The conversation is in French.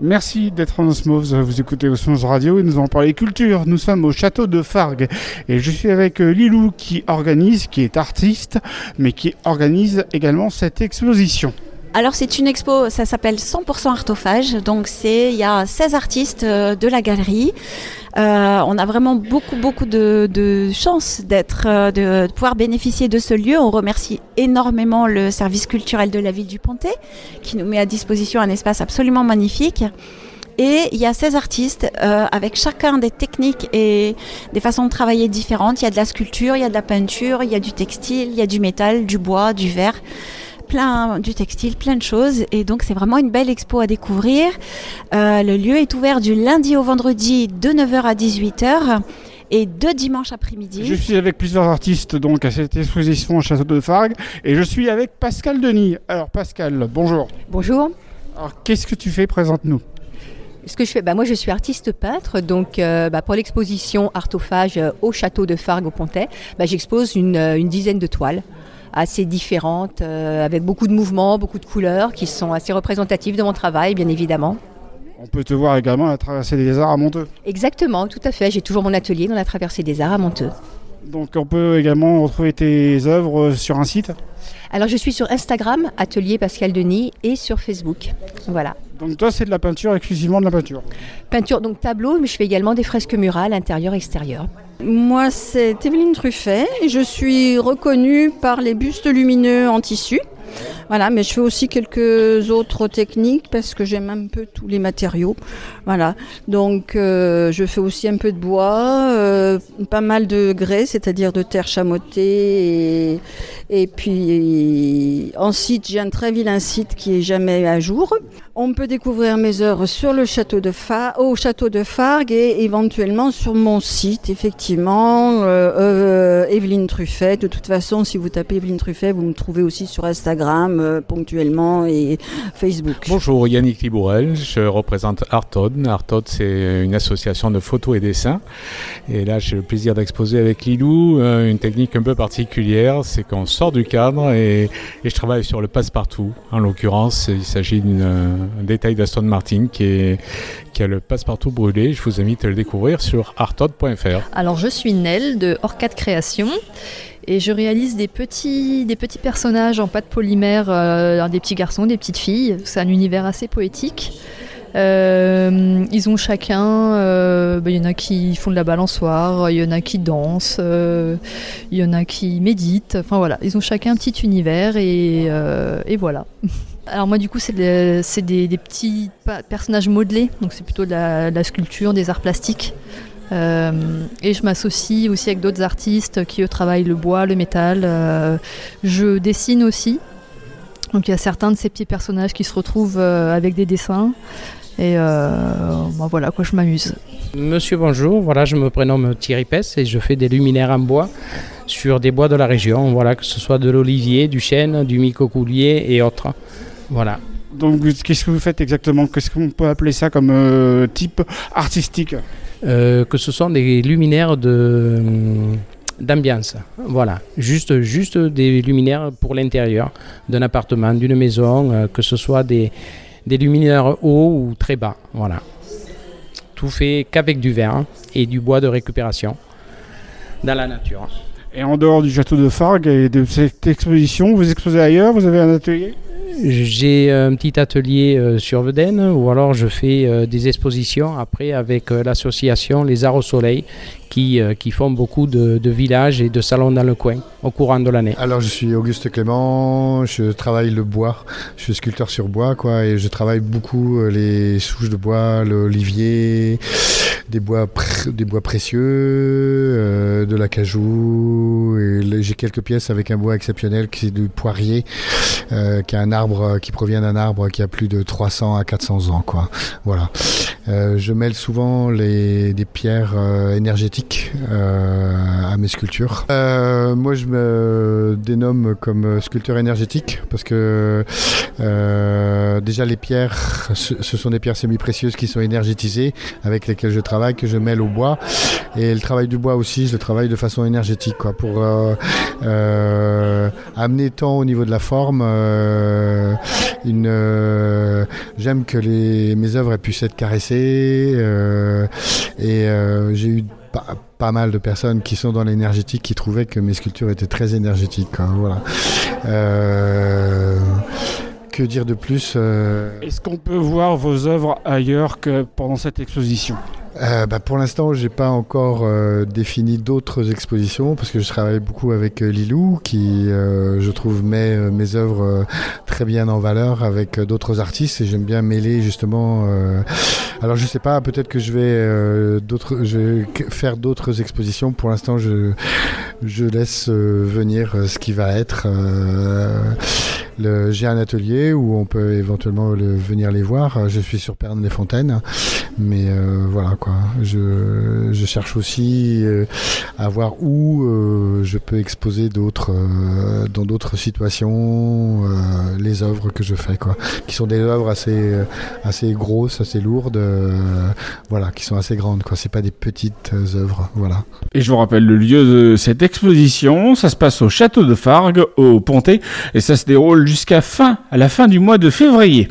Merci d'être en osmose. Vous écoutez Osmose Radio et nous allons parler culture. Nous sommes au château de Fargue et je suis avec euh, Lilou qui organise, qui est artiste, mais qui organise également cette exposition. Alors c'est une expo, ça s'appelle 100% artophage, donc c'est il y a 16 artistes euh, de la galerie. Euh, on a vraiment beaucoup beaucoup de, de chance d'être, euh, de, pouvoir bénéficier de ce lieu. On remercie énormément le service culturel de la ville du Pontet qui nous met à disposition un espace absolument magnifique. Et il y a 16 artistes avec chacun des techniques et des façons de travailler différentes. Il y a de la sculpture, il y a de la peinture, il y a du textile, il y a du métal, du bois, du verre plein du textile, plein de choses. Et donc c'est vraiment une belle expo à découvrir. Euh, le lieu est ouvert du lundi au vendredi de 9h à 18h et de dimanche après-midi. Je suis avec plusieurs artistes donc à cette exposition au Château de Fargue et je suis avec Pascal Denis. Alors Pascal, bonjour. Bonjour. Alors qu'est-ce que tu fais? Présente-nous. Ce que je fais, bah, moi je suis artiste peintre, donc euh, bah, pour l'exposition Artophage au château de Fargue au Pontet, bah, j'expose une, une, dizaine de toiles assez différentes, euh, avec beaucoup de mouvements, beaucoup de couleurs, qui sont assez représentatives de mon travail, bien évidemment. On peut te voir également à la traversée des arts à Monteux. Exactement, tout à fait. J'ai toujours mon atelier dans la traversée des arts à Monteux. Donc on peut également retrouver tes œuvres sur un site Alors je suis sur Instagram, Atelier Pascal Denis, et sur Facebook. Voilà. Donc toi c'est de la peinture, exclusivement de la peinture Peinture, donc tableau, mais je fais également des fresques murales, intérieures, extérieures. Moi, c'est Evelyne Truffet et je suis reconnue par les bustes lumineux en tissu. Voilà, mais je fais aussi quelques autres techniques parce que j'aime un peu tous les matériaux. Voilà, donc euh, je fais aussi un peu de bois, euh, pas mal de grès, c'est-à-dire de terre chamottée. Et, puis en site, j'ai un très vilain site qui est jamais à jour. On peut découvrir mes œuvres sur le château de au château de Fargue et éventuellement sur mon site, effectivement, euh, Evelyne Truffet. De toute façon, si vous tapez Evelyne Truffet, vous me trouvez aussi sur Instagram euh, ponctuellement et Facebook. Bonjour, Yannick Libourel, je représente Artod. Artod, c'est une association de photos et dessins. Et là, j'ai le plaisir d'exposer avec Lilou une technique un peu particulière, c'est qu'on sort du cadre et, et je travaille sur le passe-partout. En l'occurrence, il s'agit d'une un détail d'Aston Martin qui, est, qui a le passe-partout brûlé. Je vous invite à le découvrir sur artod.fr. Alors je suis Nel de Orcade Création et je réalise des petits, des petits personnages en pâte polymère, euh, des petits garçons, des petites filles. C'est un univers assez poétique. Euh, ils ont chacun, euh, bah, il y en a qui font de la balançoire, il y en a qui dansent, il y en a qui méditent. Enfin voilà, ils ont chacun un petit univers et, et voilà. Alors moi du coup c'est des, petits personnages modelés, donc c'est plutôt de la, sculpture, des arts plastiques. Euh, et je m'associe aussi avec d'autres artistes qui eux travaillent le bois, le métal. Euh, je dessine aussi. Donc il y a certains de ces petits personnages qui se retrouvent euh, avec des dessins. Et bah, voilà quoi, je m'amuse. Monsieur bonjour, voilà je me prénomme Thierry Pess et je fais des luminaires en bois sur des bois de la région, voilà que ce soit de l'olivier, du chêne, du micocoulier et autres. Voilà. Donc, qu'est-ce que vous faites exactement? Qu'est-ce qu'on peut appeler ça comme euh, type artistique? Que ce sont des luminaires de hum, d'ambiance. Voilà, juste, juste des luminaires pour l'intérieur d'un appartement, d'une maison, euh, que ce soit des, des luminaires hauts ou très bas. Voilà. Tout fait qu'avec du verre et du bois de récupération dans la nature. Et en dehors du château de Fargue et de cette exposition, vous exposez ailleurs Vous avez un atelier? J'ai un petit atelier euh, sur Veden ou alors je fais euh, des expositions après avec euh, l'association Les Arts au Soleil qui, qui font beaucoup de, villages et de salons dans le coin au courant de l'année. Alors je suis Auguste Clément, je travaille le bois, je suis sculpteur sur bois quoi et je travaille beaucoup les souches de bois, l'olivier, des bois, des bois précieux, de la cajou et j'ai quelques pièces avec un bois exceptionnel qui est du poirier qui a un arbre euh, qui provient d'un arbre qui a plus de 300 à 400 ans. Quoi. Voilà. Euh, je mêle souvent les, des pierres euh, énergétiques à mes sculptures. moi, je me dénomme comme sculpteur énergétique parce que déjà les pierres, ce, sont des pierres semi-précieuses qui sont énergétisées avec lesquelles je travaille que je mêle au bois. Et le travail du bois aussi, je le travaille de façon énergétique, quoi, pour amener tant au niveau de la forme. une, j'aime que mes œuvres puissent être caressées. et j'ai eu pas, mal de personnes qui sont dans l'énergétique qui trouvaient que mes sculptures étaient très énergétiques. Hein, voilà. Euh, que dire de plus euh Est-ce qu'on peut voir vos œuvres ailleurs que pendant cette exposition? Euh, bah, pour l'instant, j'ai pas encore euh, défini d'autres expositions parce que je travaille beaucoup avec euh, Lilou qui, je trouve, met mes œuvres très bien en valeur avec d'autres artistes et j'aime bien mêler justement. alors je sais pas, peut-être que je vais d'autres, je vais faire d'autres expositions. Pour l'instant, je je laisse venir ce qui va être. J'ai un atelier où on peut éventuellement venir les voir. Je suis sur Pernes-les-Fontaines, mais voilà quoi. Je, je cherche aussi euh, à voir où euh, je peux exposer d'autres, euh, dans d'autres situations, les œuvres que je fais, quoi. Qui sont des œuvres assez, assez grosses, assez lourdes, voilà, qui sont assez grandes, quoi. C'est pas des petites œuvres, voilà. Et je vous rappelle le lieu de cette exposition, ça se passe au château de Fargue, au Pontet, et ça se déroule jusqu'à fin, à la fin du mois de février.